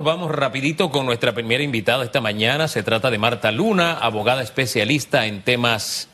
Vamos rapidito con nuestra primera invitada esta mañana. Se trata de Marta Luna, abogada especialista en temas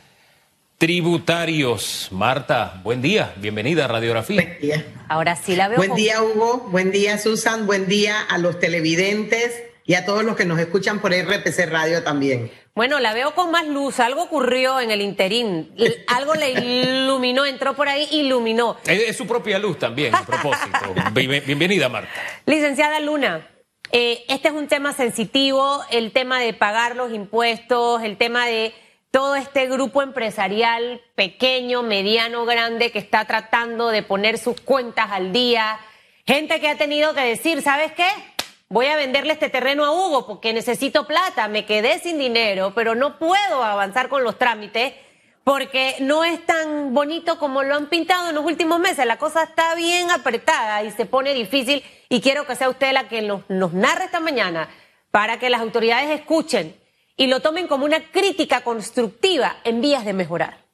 tributarios. Marta, buen día, bienvenida a Radiografía. Buen día. Ahora sí la veo. Buen día, Hugo. Buen día, Susan. Buen día a los televidentes y a todos los que nos escuchan por RPC Radio también. Bueno, la veo con más luz. Algo ocurrió en el interín. Algo le iluminó, entró por ahí, iluminó. Es, su propia luz también, a propósito. Bienvenida, Marta. Licenciada Luna. Eh, este es un tema sensitivo, el tema de pagar los impuestos, el tema de todo este grupo empresarial pequeño, mediano, grande que está tratando de poner sus cuentas al día. Gente que ha tenido que decir, ¿sabes qué? Voy a venderle este terreno a Hugo porque necesito plata, me quedé sin dinero, pero no puedo avanzar con los trámites porque no es tan bonito como lo han pintado en los últimos meses. La cosa está bien apretada y se pone difícil y quiero que sea usted la que nos, narre esta mañana para que las autoridades escuchen y lo tomen como una crítica constructiva en vías de mejorar.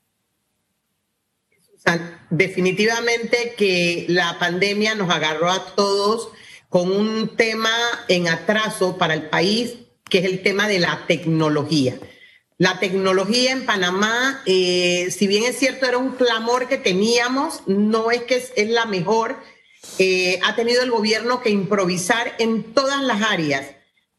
Definitivamente que la pandemia nos agarró a todos con un tema en atraso para el país, que es el tema de la tecnología. La tecnología en Panamá, eh, si bien es cierto, era un clamor que teníamos, no es que es, la mejor. Eh, ha tenido el gobierno que improvisar en todas las áreas.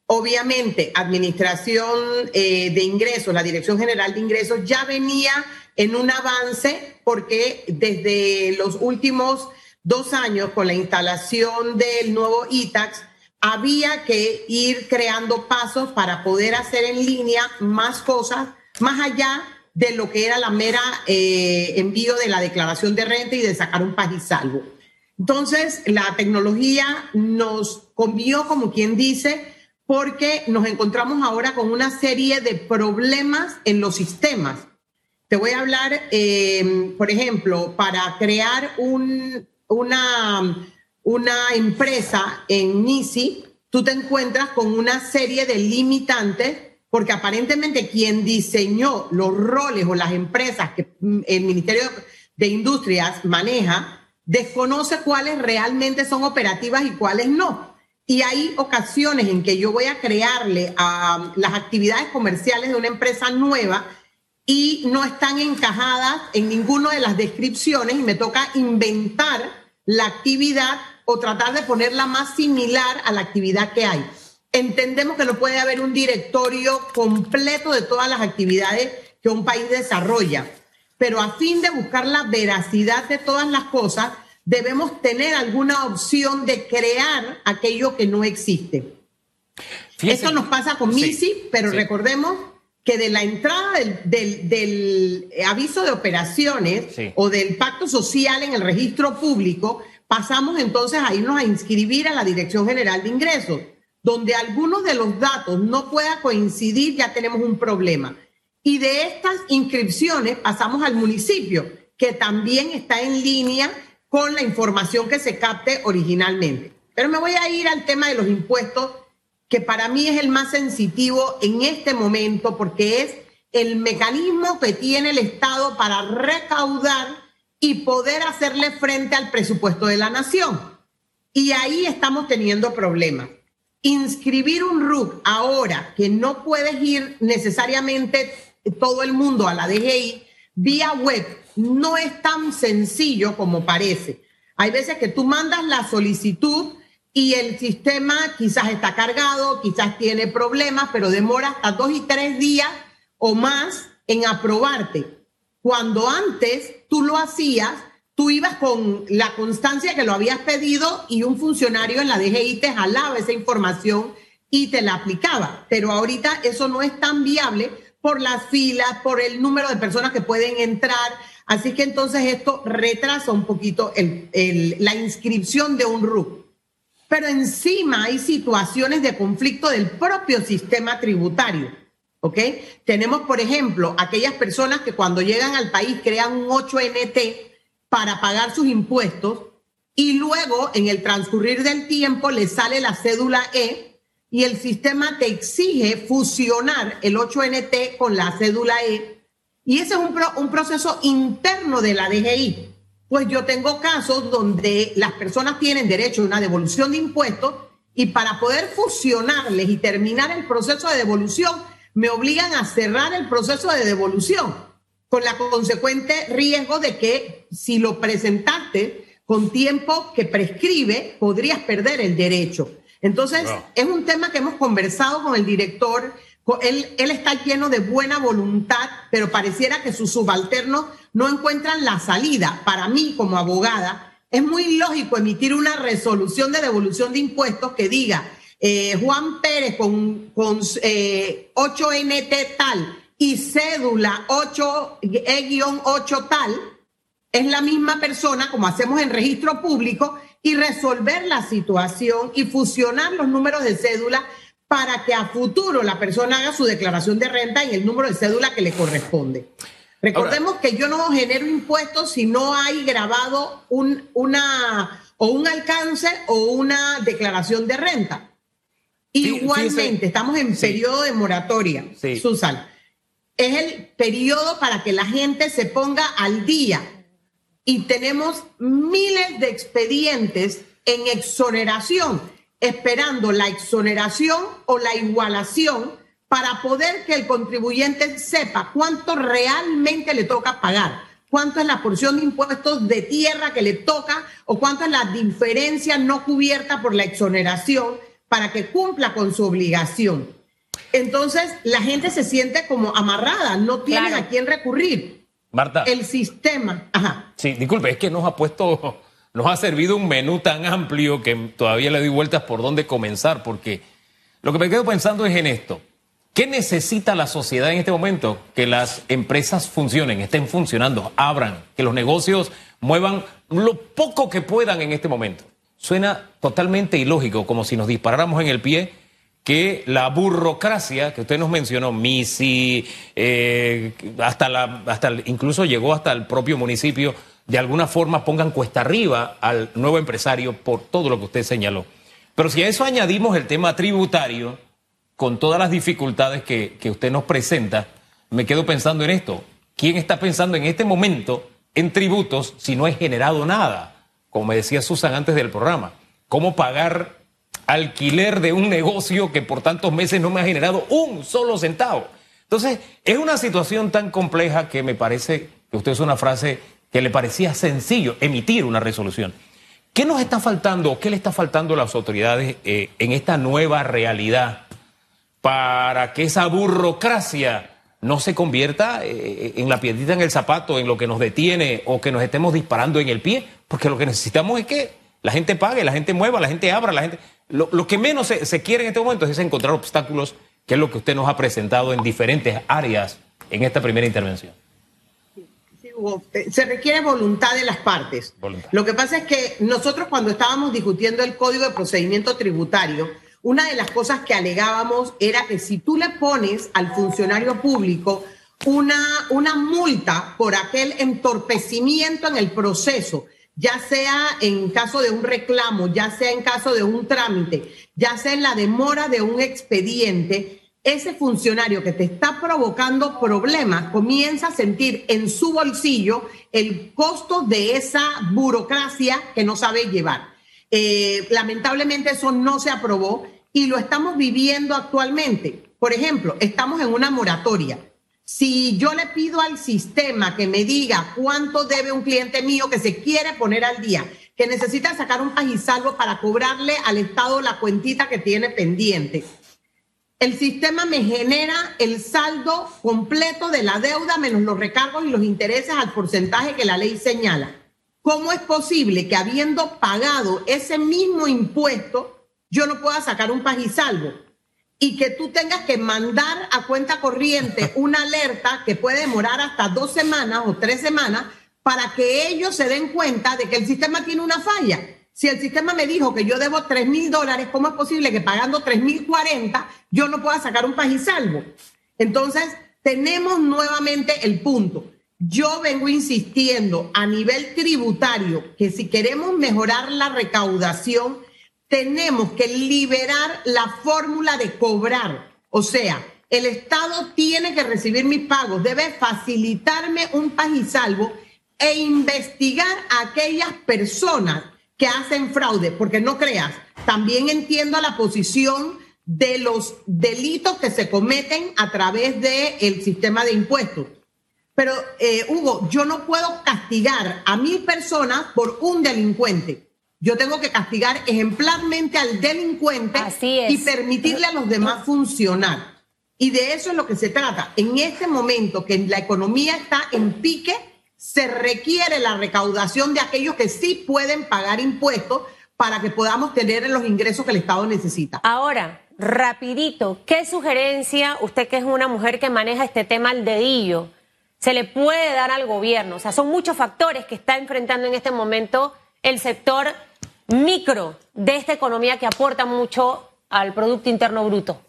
Obviamente, Administración eh, de Ingresos, la Dirección General de Ingresos ya venía en un avance porque desde los últimos dos años con la instalación del nuevo ITAX, había que ir creando pasos para poder hacer en línea más cosas, más allá de lo que era la mera eh, envío de la declaración de renta y de sacar un país salvo. Entonces, la tecnología nos convió, como quien dice, porque nos encontramos ahora con una serie de problemas en los sistemas. Te voy a hablar, eh, por ejemplo, para crear un, una una empresa en NISI, tú te encuentras con una serie de limitantes porque aparentemente quien diseñó los roles o las empresas que el Ministerio de Industrias maneja, desconoce cuáles realmente son operativas y cuáles no. Y hay ocasiones en que yo voy a crearle a las actividades comerciales de una empresa nueva y no están encajadas en ninguna de las descripciones y me toca inventar la actividad o tratar de ponerla más similar a la actividad que hay. Entendemos que no puede haber un directorio completo de todas las actividades que un país desarrolla, pero a fin de buscar la veracidad de todas las cosas, debemos tener alguna opción de crear aquello que no existe. Esto nos pasa con MISI, pero recordemos que de la entrada del, aviso de operaciones o del pacto social en el registro público, pasamos entonces a irnos a inscribir a la Dirección General de Ingresos, donde algunos de los datos no puedan coincidir, ya tenemos un problema. Y de estas inscripciones pasamos al municipio, que también está en línea con la información que se capte originalmente. Pero me voy a ir al tema de los impuestos, que para mí es el más sensitivo en este momento, porque es el mecanismo que tiene el Estado para recaudar y poder hacerle frente al presupuesto de la nación. Y ahí estamos teniendo problemas. Inscribir un RUC ahora que no puedes ir necesariamente todo el mundo a la DGI vía web no es tan sencillo como parece. Hay veces que tú mandas la solicitud y el sistema quizás está cargado, quizás tiene problemas, pero demora hasta dos y tres días o más en aprobarte. Cuando antes tú lo hacías, tú ibas con la constancia que lo habías pedido y un funcionario en la DGI te jalaba esa información y te la aplicaba. Pero ahorita eso no es tan viable por las filas, por el número de personas que pueden entrar. Así que entonces esto retrasa un poquito la inscripción de un RUC. Pero encima hay situaciones de conflicto del propio sistema tributario. ¿Ok? Tenemos, por ejemplo, aquellas personas que cuando llegan al país crean un 8NT para pagar sus impuestos y luego en el transcurrir del tiempo les sale la cédula E y el sistema te exige fusionar el 8NT con la cédula E y ese es un, un proceso interno de la DGI. Pues yo tengo casos donde las personas tienen derecho a una devolución de impuestos y para poder fusionarles y terminar el proceso de devolución, me obligan a cerrar el proceso de devolución, con la consecuente riesgo de que si lo presentaste con tiempo que prescribe, podrías perder el derecho. Entonces, es un tema que hemos conversado con el director. Él, él está lleno de buena voluntad, pero pareciera que sus subalternos no encuentran la salida. Para mí, como abogada, es muy lógico emitir una resolución de devolución de impuestos que diga eh, Juan Pérez con, con 8NT eh, tal y cédula 8E-8 tal, es la misma persona como hacemos en registro público y resolver la situación y fusionar los números de cédula para que a futuro la persona haga su declaración de renta en el número de cédula que le corresponde. Recordemos que yo no genero impuestos si no hay grabado un, una, o un alcance o una declaración de renta. Igualmente, estamos en periodo de moratoria, Susan. Es el periodo para que la gente se ponga al día. Y tenemos miles de expedientes en exoneración, esperando la exoneración o la igualación para poder que el contribuyente sepa cuánto realmente le toca pagar, cuánto es la porción de impuestos de tierra que le toca o cuánto es la diferencia no cubierta por la exoneración para que cumpla con su obligación. Entonces, la gente se siente como amarrada, no tiene a quién recurrir. Marta. El sistema. Ajá. Sí, disculpe, es que nos ha puesto, nos ha servido un menú tan amplio que todavía le doy vueltas por dónde comenzar, porque lo que me quedo pensando es en esto. ¿Qué necesita la sociedad en este momento? Que las empresas funcionen, estén funcionando, abran, que los negocios muevan lo poco que puedan en este momento. Suena totalmente ilógico, como si nos disparáramos en el pie que la burocracia que usted nos mencionó, MISI, eh, hasta la, hasta incluso llegó hasta el propio municipio, de alguna forma pongan cuesta arriba al nuevo empresario por todo lo que usted señaló. Pero si a eso añadimos el tema tributario, con todas las dificultades que, usted nos presenta, me quedo pensando en esto. ¿Quién está pensando en este momento en tributos si no he generado nada? Como me decía Susan antes del programa. ¿Cómo pagar alquiler de un negocio que por tantos meses no me ha generado un solo centavo? Entonces, es una situación tan compleja que me parece que usted es una frase que le parecía sencillo emitir una resolución. ¿Qué nos está faltando o qué le está faltando a las autoridades eh, en esta nueva realidad para que esa burocracia no se convierta eh, en la piedrita en el zapato, en lo que nos detiene o que nos estemos disparando en el pie, porque lo que necesitamos es que la gente pague, la gente mueva, la gente abra, la gente... Lo, que menos se, quiere en este momento es encontrar obstáculos, que es lo que usted nos ha presentado en diferentes áreas en esta primera intervención. Eh, se requiere voluntad de las partes. Lo que pasa es que nosotros cuando estábamos discutiendo el Código de Procedimiento Tributario, una de las cosas que alegábamos era que si tú le pones al funcionario público una, una multa por aquel entorpecimiento en el proceso, ya sea en caso de un reclamo, ya sea en caso de un trámite, ya sea en la demora de un expediente, ese funcionario que te está provocando problemas comienza a sentir en su bolsillo el costo de esa burocracia que no sabe llevar. Eh, lamentablemente eso no se aprobó y lo estamos viviendo actualmente. Por ejemplo, estamos en una moratoria. Si yo le pido al sistema que me diga cuánto debe un cliente mío que se quiere poner al día, que necesita sacar un pagisalvo para cobrarle al Estado la cuentita que tiene pendiente, el sistema me genera el saldo completo de la deuda menos los recargos y los intereses al porcentaje que la ley señala. ¿Cómo es posible que habiendo pagado ese mismo impuesto, yo no pueda sacar un pagisalvo? Y que tú tengas que mandar a cuenta corriente una alerta que puede demorar hasta dos semanas o tres semanas para que ellos se den cuenta de que el sistema tiene una falla. Si el sistema me dijo que yo debo tres mil dólares, ¿cómo es posible que pagando tres mil cuarenta yo no pueda sacar un pagisalvo? Entonces, tenemos nuevamente el punto. Yo vengo insistiendo a nivel tributario que si queremos mejorar la recaudación, tenemos que liberar la fórmula de cobrar. O sea, el Estado tiene que recibir mis pagos, debe facilitarme un pagisalvo e investigar a aquellas personas que hacen fraude, porque no creas, también entiendo la posición de los delitos que se cometen a través del sistema de impuestos. Pero, eh, Hugo, yo no puedo castigar a mil personas por un delincuente. Yo tengo que castigar ejemplarmente al delincuente y permitirle a los demás funcionar. Y de eso es lo que se trata. En este momento que la economía está en pique, se requiere la recaudación de aquellos que sí pueden pagar impuestos para que podamos tener los ingresos que el Estado necesita. Ahora, rapidito, ¿qué sugerencia, usted que es una mujer que maneja este tema al dedillo, se le puede dar al gobierno? O sea, son muchos factores que está enfrentando en este momento el sector micro de esta economía que aporta mucho al Producto Interno Bruto.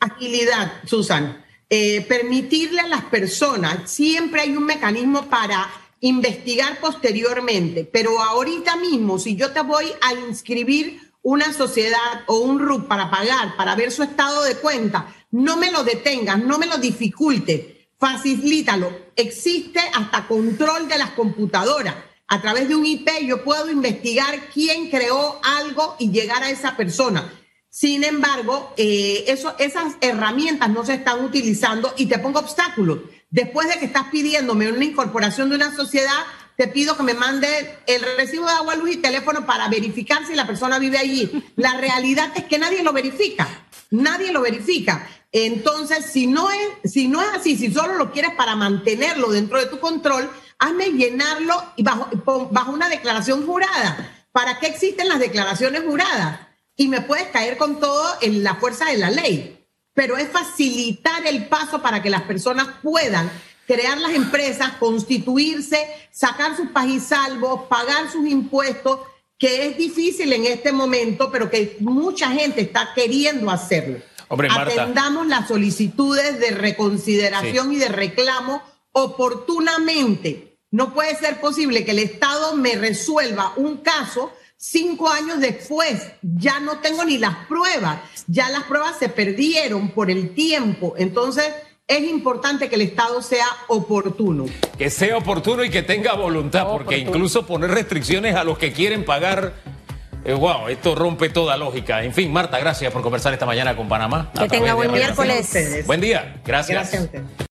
Agilidad, Susan. Eh, permitirle a las personas, siempre hay un mecanismo para investigar posteriormente, pero ahorita mismo, si yo te voy a inscribir una sociedad o un RUP para pagar, para ver su estado de cuenta, no me lo detengas, no me lo dificulte, facilítalo. Existe hasta control de las computadoras. A través de un IP yo puedo investigar quién creó algo y llegar a esa persona. Sin embargo, eh, esas herramientas no se están utilizando y te pongo obstáculos. Después de que estás pidiéndome una incorporación de una sociedad, te pido que me mande el recibo de agua, luz y teléfono para verificar si la persona vive allí. La realidad es que nadie lo verifica. Nadie lo verifica. Entonces, si no es, si no es así, si solo lo quieres para mantenerlo dentro de tu control, hazme llenarlo bajo, bajo una declaración jurada. ¿Para qué existen las declaraciones juradas? y me puedes caer con todo en la fuerza de la ley. Pero es facilitar el paso para que las personas puedan crear las empresas, constituirse, sacar sus salvos, pagar sus impuestos, que es difícil en este momento, pero que mucha gente está queriendo hacerlo. Atendamos las solicitudes de reconsideración y de reclamo oportunamente. No puede ser posible que el Estado me resuelva un caso Cinco años después ya no tengo ni las pruebas, ya las pruebas se perdieron por el tiempo. Entonces es importante que el Estado sea oportuno. Que sea oportuno y que tenga voluntad, porque incluso poner restricciones a los que quieren pagar... wow, eh, esto rompe toda lógica. En fin, Marta, gracias por conversar esta mañana con Panamá. Que tenga buen miércoles. Buen día, gracias. Gracias a usted.